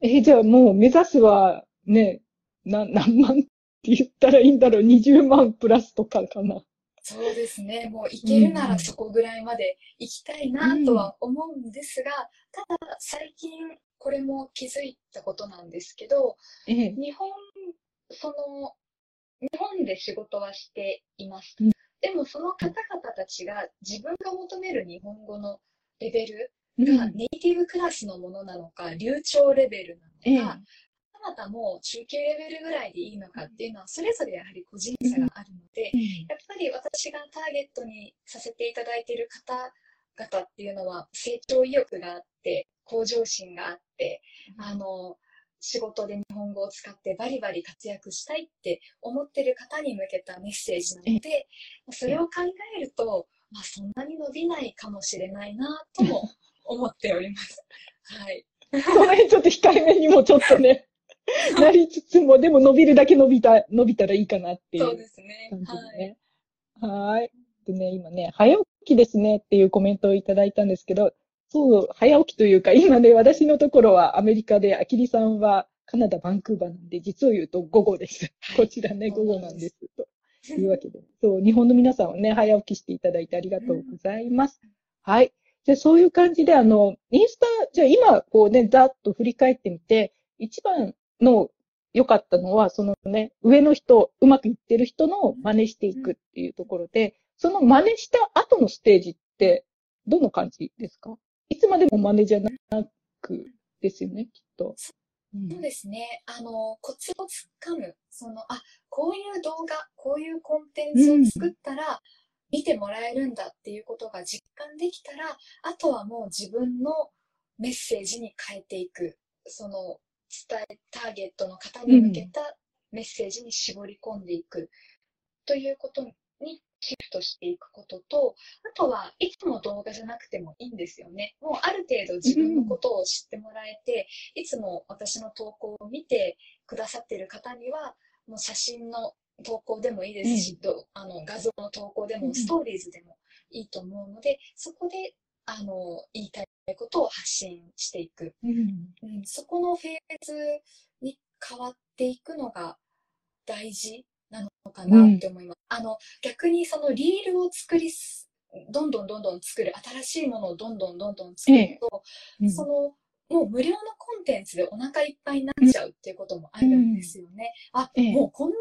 えー、じゃあもう目指すはね、な何万って言ったらいいんだろう ?20 万プラスとかかな。そうですね。もう行けるならそこぐらいまで行きたいなとは思うんですが、うん、ただ最近これも気づいたことなんですけど、ええ、日本、その日本で仕事はしています。うん、でもその方々たちが自分が求める日本語のレベルがネイティブクラスのものなのか、流暢レベルなのか、あなたも中級レベルぐらいでいいのかっていうのはそれぞれやはり個人差があるので、やっぱり私がターゲットにさせていただいている方々っていうのは成長意欲があって、向上心があって、あの、仕事で日本語を使ってバリバリ活躍したいって思ってる方に向けたメッセージなので、それを考えると、まあ、そんなに伸びないかもしれないなとも思っております。はい。この辺ちょっと控えめにもちょっとね、なりつつも、でも伸びるだけ伸びた、伸びたらいいかなっていう、ね、そうですね。はい。はい。でね、今ね、早起きですねっていうコメントをいただいたんですけど、そう、早起きというか、今ね、私のところはアメリカで、あきりさんはカナダ、バンクーバーなんで、実を言うと午後です。こちらね、午後なんです。というわけで。そう、日本の皆さんはね、早起きしていただいてありがとうございます。はい。じゃあ、そういう感じで、あの、インスタ、じゃあ今、こうね、ざっと振り返ってみて、一番の良かったのは、そのね、上の人、うまくいってる人の真似していくっていうところで、その真似した後のステージって、どの感じですか？いつまでも真似じゃなくですよね、きっと。そうですね。あの、コツをつかむ。その、あ、こういう動画、こういうコンテンツを作ったら、見てもらえるんだっていうことが実感できたら、あとはもう自分のメッセージに変えていく。その、伝え、ターゲットの方に向けたメッセージに絞り込んでいく。ということにシフトしていくことと、あとはいつも動画じゃなくてもいいんですよね。もうある程度自分のことを知ってもらえて、いつも私の投稿を見てくださってる方には、もう写真の投稿でもいいですし、うん、あの画像の投稿でも、ストーリーズでもいいと思うので、そこであの言いたいことを発信していく、うん、うん、そこのフェーズに変わっていくのが大事なのかなって思います。うん、あの、逆にそのリールを作りどんどんどんどん作る、新しいものをどんどんどんどん作ると、ええうん、そのもう無料のコンテンツでお腹いっぱいになっちゃうっていうこともあるんですよね。うん、あ、もうこんな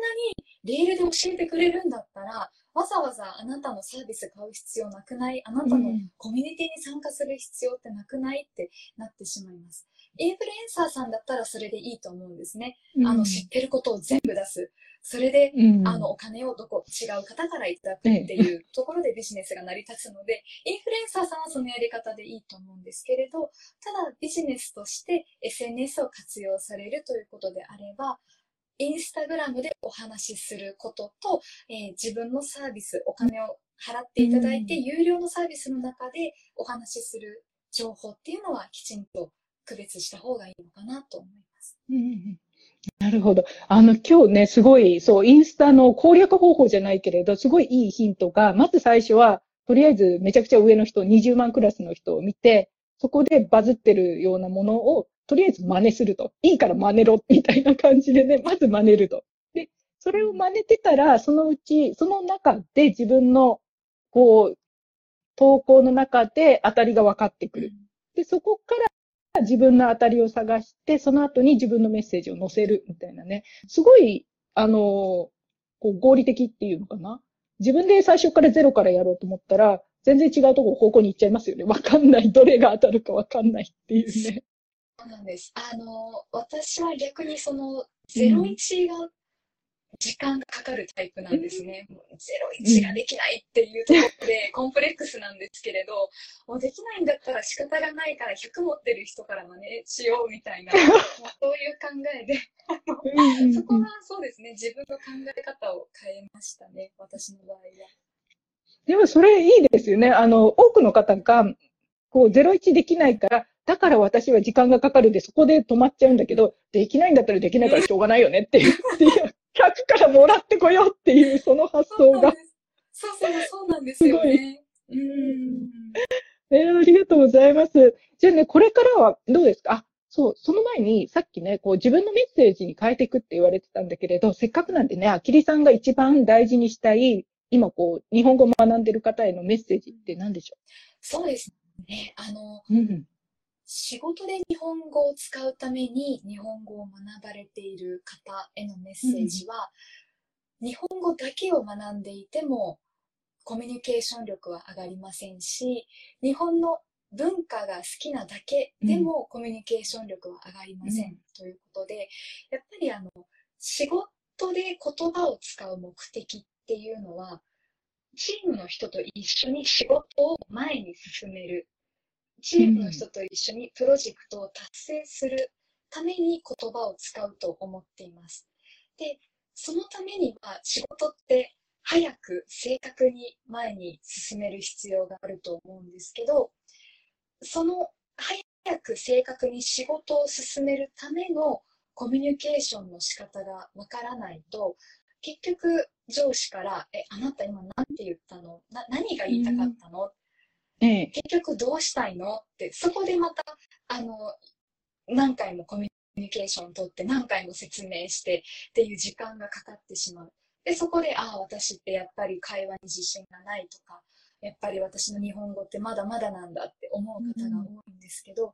にレールで教えてくれるんだったら、わざわざあなたのサービス買う必要なくない？あなたのコミュニティに参加する必要ってなくない？ってなってしまいます。インフルエンサーさんだったらそれでいいと思うんですね。うん、あの、知ってることを全部出す。それで、うん、あの、お金をどこ、違う方からいただくっていうところでビジネスが成り立つので、インフルエンサーさんはそのやり方でいいと思うんですけれど、ただビジネスとして SNS を活用されるということであれば、インスタグラムでお話しすることと、えー、自分のサービス、お金を払っていただいて、有料のサービスの中でお話しする情報っていうのはきちんと区別した方がいいのかなと思います。うんなるほど。あの、今日ね、すごい、そう、インスタの攻略方法じゃないけれど、すごいいいヒントが、まず最初は、とりあえずめちゃくちゃ上の人、20万クラスの人を見て、そこでバズってるようなものを、とりあえず真似すると。いいから真似ろ、みたいな感じでね、まず真似ると。で、それを真似てたら、そのうち、その中で自分の、こう、投稿の中で当たりが分かってくる。で、そこから自分の当たりを探して、その後に自分のメッセージを載せるみたいなね。すごい、あの、こう合理的っていうのかな。自分で最初からゼロからやろうと思ったら、全然違うとこ方向に行っちゃいますよね。わかんない。どれが当たるかわかんないっていうね。そうなんです。あの、私は逆にその、01が時間がかかるタイプなんですね。もう01ができないっていうところで、コンプレックスなんですけれど、もうできないんだったら仕方がないから100持ってる人から真似しようみたいな、そういう考えで、そこはそうですね、自分の考え方を変えましたね、私の場合は。でもそれいいですよね。あの、多くの方が、こう、01できないから、だから私は時間がかかるんで、そこで止まっちゃうんだけど、できないんだったらできないからしょうがないよねっていう、100からもらってこようっていう、その発想が。そうそう、そうなんですよね。うん。えー、ありがとうございます。じゃあね、これからはどうですか？あ、そう、その前に、さっきね、こう自分のメッセージに変えていくって言われてたんだけれど、せっかくなんでね、あきりさんが一番大事にしたい、今こう、日本語を学んでる方へのメッセージって何でしょう？そうですね。あの、うん、仕事で日本語を使うために日本語を学ばれている方へのメッセージは、うん、日本語だけを学んでいてもコミュニケーション力は上がりませんし日本の文化が好きなだけでもコミュニケーション力は上がりません、うん、ということでやっぱりあの仕事で言葉を使う目的っていうのはチームの人と一緒に仕事を前に進めるチームの人と一緒にプロジェクトを達成するために言葉を使うと思っています。で、そのためには仕事って早く正確に前に進める必要があると思うんですけど、その早く正確に仕事を進めるためのコミュニケーションの仕方がわからないと、結局上司から、え、あなた今何て言ったの？な何が言いたかったの、ええ、結局どうしたいの？って、そこでまた、あの、何回もコミュニケーションを取って何回も説明してっていう時間がかかってしまう。で、そこで、ああ、私ってやっぱり会話に自信がないとか、やっぱり私の日本語ってまだまだなんだって思う方が多いんですけど、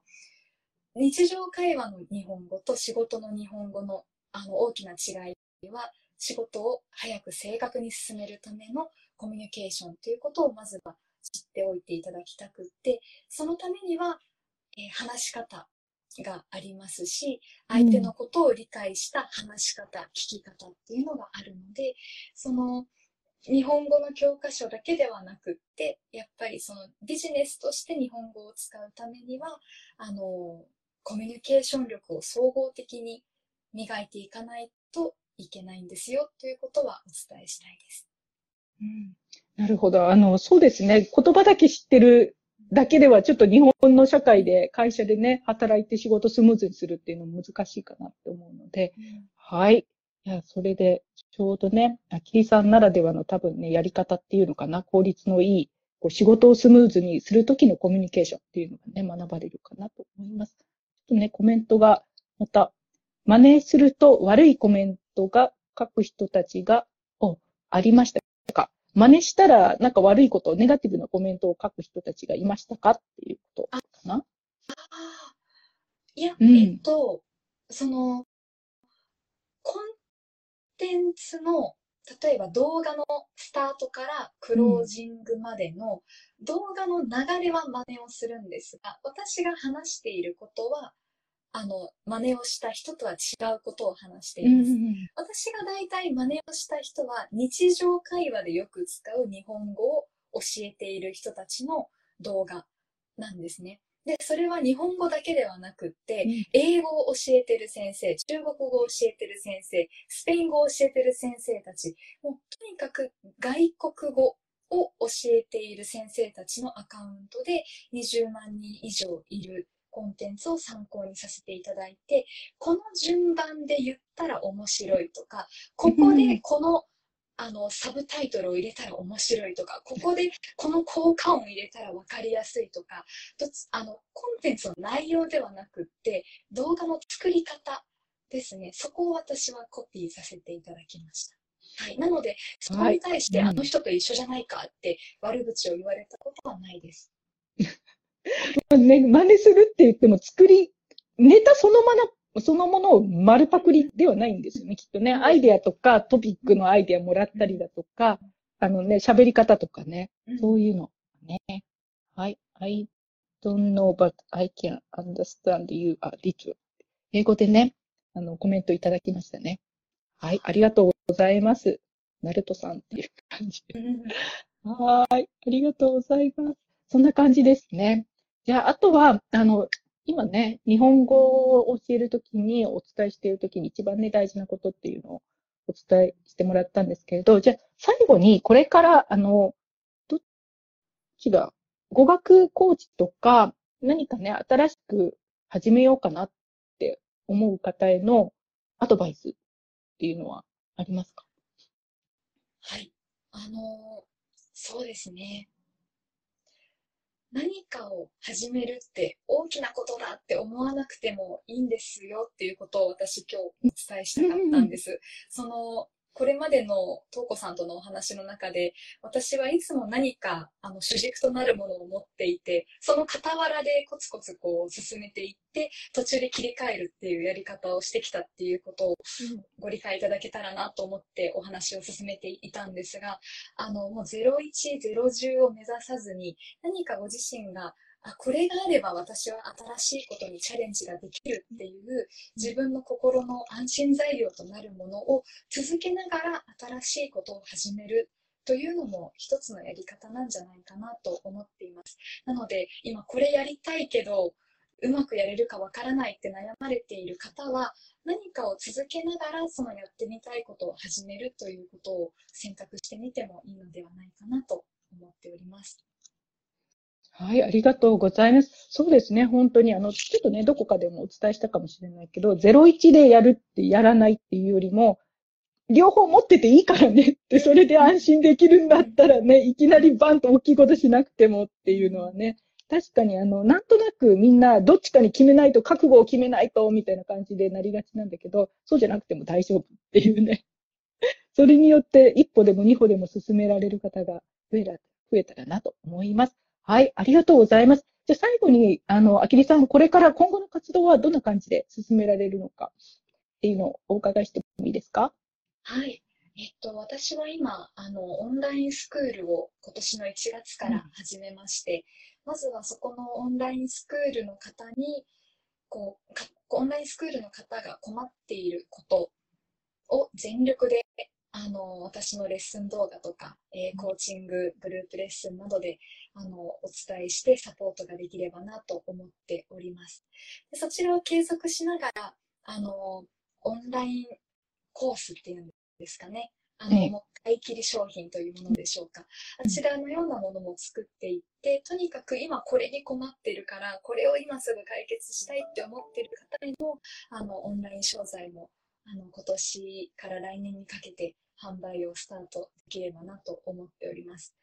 うん、日常会話の日本語と仕事の日本語のあの大きな違いは、仕事を早く正確に進めるためのコミュニケーションということをまずは知っておいていただきたくって、そのためには、えー、話し方がありますし、相手のことを理解した話し方、うん、聞き方っていうのがあるので、その、日本語の教科書だけではなくって、やっぱりそのビジネスとして日本語を使うためには、あの、コミュニケーション力を総合的に磨いていかないといけないんですよということはお伝えしたいです。うん、なるほど。あの、そうですね。言葉だけ知ってるだけでは、ちょっと日本の社会で、会社でね、働いて仕事スムーズにするっていうのも難しいかなって思うので、うん、はい。いや、それで、ちょうどね、あきりさんならではの多分ね、やり方っていうのかな、効率のいい、こう仕事をスムーズにするときのコミュニケーションっていうのがね、学ばれるかなと思います。ちょっとね、コメントが、また、真似すると悪いコメントが書く人たちが、お、ありましたか？真似したら、なんか悪いこと、ネガティブなコメントを書く人たちがいましたかっていうことかな？ああ。いや、うん、えっと、その、コンテンツの、例えば動画のスタートからクロージングまでの動画の流れは真似をするんですが、私が話していることは、あの、真似をした人とは違うことを話しています。うんうん、私が大体真似をした人は、日常会話でよく使う日本語を教えている人たちの動画なんですね。で、それは日本語だけではなくって、英語を教えてる先生、中国語を教えてる先生、スペイン語を教えてる先生たち、もうとにかく外国語を教えている先生たちのアカウントで20万人以上いるコンテンツを参考にさせていただいて、この順番で言ったら面白いとか、ここでこのあの、サブタイトルを入れたら面白いとか、ここでこの効果音入れたら分かりやすいとか、あの、コンテンツの内容ではなくって、動画の作り方ですね。そこを私はコピーさせていただきました。はい。なので、そこに対して、あの人と一緒じゃないかって悪口を言われたことはないです。ね、真似するって言っても作り、ネタそのままそのものを丸パクリではないんですよね、きっとね。アイデアとかトピックのアイデアもらったりだとか、あのね、喋り方とかね、そういうのね。はい。I don't know, but I can understand you a little. 英語でね、あの、コメントいただきましたね。はい。ありがとうございます。ナルトさんっていう感じで。はい。ありがとうございます。そんな感じですね。じゃあ、あとは、あの、今ね、日本語を教えるときに、お伝えしているときに一番ね、大事なことっていうのをお伝えしてもらったんですけれど、じゃあ、最後にこれから、あの、どっちが、語学コーチとか、何かね、新しく始めようかなって思う方へのアドバイスっていうのはありますか？はい。あの、そうですね。何かを始めるって大きなことだって思わなくてもいいんですよっていうことを私今日お伝えしたかったんです。そのこれまでの東子さんとのお話の中で、私はいつも何かあの主軸となるものを持っていて、その傍らでコツコツこう進めていって、途中で切り替えるっていうやり方をしてきたっていうことをご理解いただけたらなと思ってお話を進めていたんですが、あの、もう01、010を目指さずに、何かご自身があこれがあれば私は新しいことにチャレンジができるっていう自分の心の安心材料となるものを続けながら新しいことを始めるというのも一つのやり方なんじゃないかなと思っています。なので今これやりたいけどうまくやれるかわからないって悩まれている方は何かを続けながらそのやってみたいことを始めるということを選択してみてもいいのではないかなと思っております。はい、ありがとうございます。そうですね、本当に、あの、ちょっとね、どこかでもお伝えしたかもしれないけど、01でやるってやらないっていうよりも、両方持ってていいからねって、それで安心できるんだったらね、いきなりバンと大きいことしなくてもっていうのはね、確かにあの、なんとなくみんなどっちかに決めないと、覚悟を決めないと、みたいな感じでなりがちなんだけど、そうじゃなくても大丈夫っていうね。それによって一歩でも二歩でも進められる方が増えた増えたらなと思います。はい、ありがとうございます。じゃあ最後に、あの、あきりさん、これから今後の活動はどんな感じで進められるのかっていうのをお伺いしてもいいですか？はい。えっと、私は今、あの、オンラインスクールを今年の1月から始めまして、うん、まずはそこのオンラインスクールの方に、こう、オンラインスクールの方が困っていることを全力であの、私のレッスン動画とか、えー、コーチング、グループレッスンなどで、あの、お伝えしてサポートができればなと思っております。でそちらを継続しながら、あの、オンラインコースっていうんですかね。あの、もう買い切り商品というものでしょうか。あちらのようなものも作っていって、とにかく今これに困ってるから、これを今すぐ解決したいって思ってる方への、あの、オンライン商材もあの今年から来年にかけて販売をスタートできればなと思っております。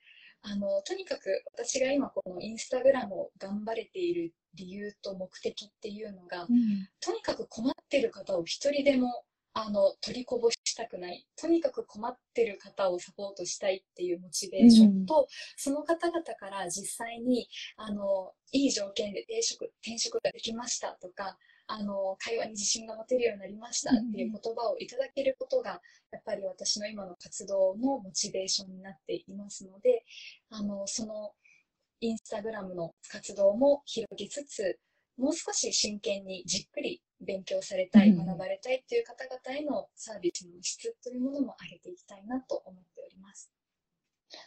あのとにかく私が今このインスタグラムを頑張れている理由と目的っていうのが、うん、とにかく困ってる方を一人でもあの取りこぼしたくない。とにかく困ってる方をサポートしたいっていうモチベーションと、うん、その方々から実際にあのいい条件で転職転職ができましたとかあの、会話に自信が持てるようになりましたっていう言葉をいただけることが、やっぱり私の今の活動のモチベーションになっていますので、あの、その、インスタグラムの活動も広げつつ、もう少し真剣にじっくり勉強されたい、学ばれたいっていう方々へのサービスの質というものも上げていきたいなと思っております。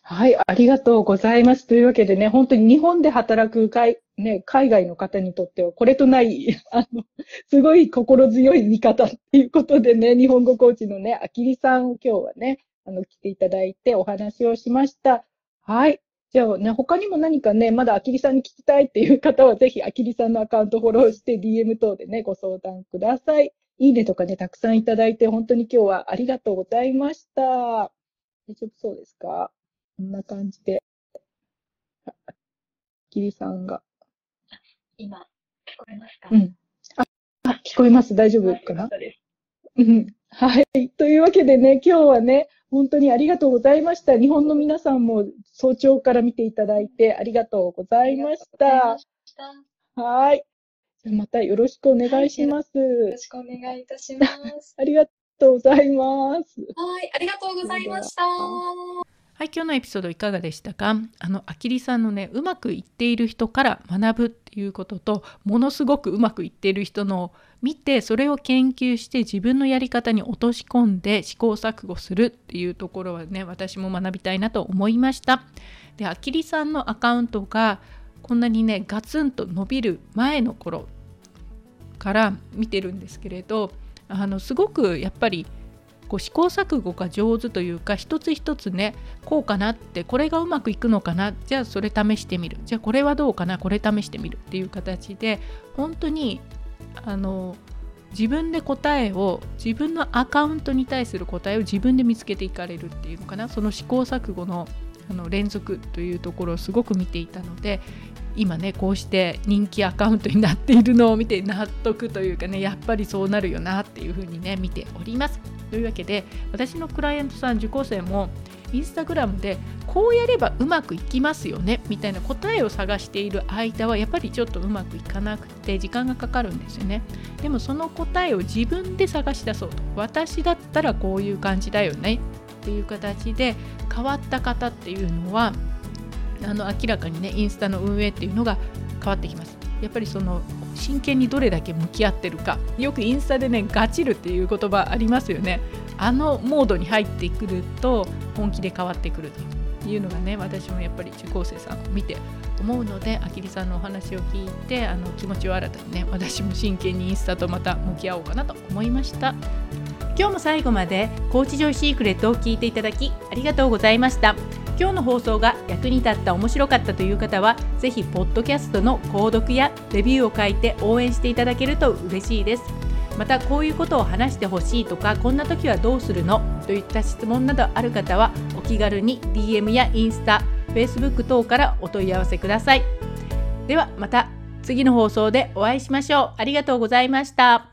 はい、ありがとうございます。というわけでね、本当に日本で働く海,、ね、海外の方にとっては、これとない、あの、すごい心強い味方っていうことでね、日本語コーチのね、あきりさんを今日はね、あの、来ていただいてお話をしました。はい。じゃあね、他にも何かね、まだあきりさんに聞きたいっていう方は、ぜひあきりさんのアカウントフォローして DM 等でね、ご相談ください。いいねとかね、たくさんいただいて、本当に今日はありがとうございました。大丈夫そうですか？こんな感じで。あきりさんが。今、聞こえますか？うん。あ、あ聞こえます。大丈夫かな？うん。はい。というわけでね、今日はね、本当にありがとうございました。日本の皆さんも早朝から見ていただいてありがとうございました。はい。じゃまたよろしくお願いします、はい、よろしくお願いいたします。ありがとうございます。はい、ありがとうございました。はい、今日のエピソードいかがでしたか？あの、あきりさんのね、うまくいっている人から学ぶっていうことと、ものすごくうまくいっている人の見て、それを研究して自分のやり方に落とし込んで試行錯誤するっていうところはね、私も学びたいなと思いました。で、あきりさんのアカウントがこんなにね、ガツンと伸びる前の頃から見てるんですけれど、あの、すごくやっぱりこう試行錯誤が上手というか一つ一つねこうかなってこれがうまくいくのかなじゃあそれ試してみるじゃあこれはどうかなこれ試してみるっていう形で本当にあの自分で答えを自分のアカウントに対する答えを自分で見つけていかれるっていうのかなその試行錯誤のあの連続というところをすごく見ていたので今ねこうして人気アカウントになっているのを見て納得というかねやっぱりそうなるよなっていうふうにね見ております。というわけで私のクライアントさん受講生もインスタグラムでこうやればうまくいきますよねみたいな答えを探している間はやっぱりちょっとうまくいかなくて時間がかかるんですよね。でもその答えを自分で探し出そうと私だったらこういう感じだよねっていう形で変わった方っていうのはあの明らかにねインスタの運営っていうのが変わってきます。やっぱりその真剣にどれだけ向き合ってるか。よくインスタでねガチるっていう言葉ありますよね。あのモードに入ってくると本気で変わってくるというのがね私もやっぱり受講生さんを見て思うのであきりさんのお話を聞いてあの気持ちを新たにね。私も真剣にインスタとまた向き合おうかなと思いました。今日も最後までコーチジョイシークレットを聞いていただきありがとうございました。今日の放送が役に立った面白かったという方はぜひポッドキャストの購読やレビューを書いて応援していただけると嬉しいです。またこういうことを話してほしいとかこんな時はどうするの？といった質問などある方はお気軽に DM やインスタ Facebook 等からお問い合わせください。ではまた次の放送でお会いしましょう。ありがとうございました。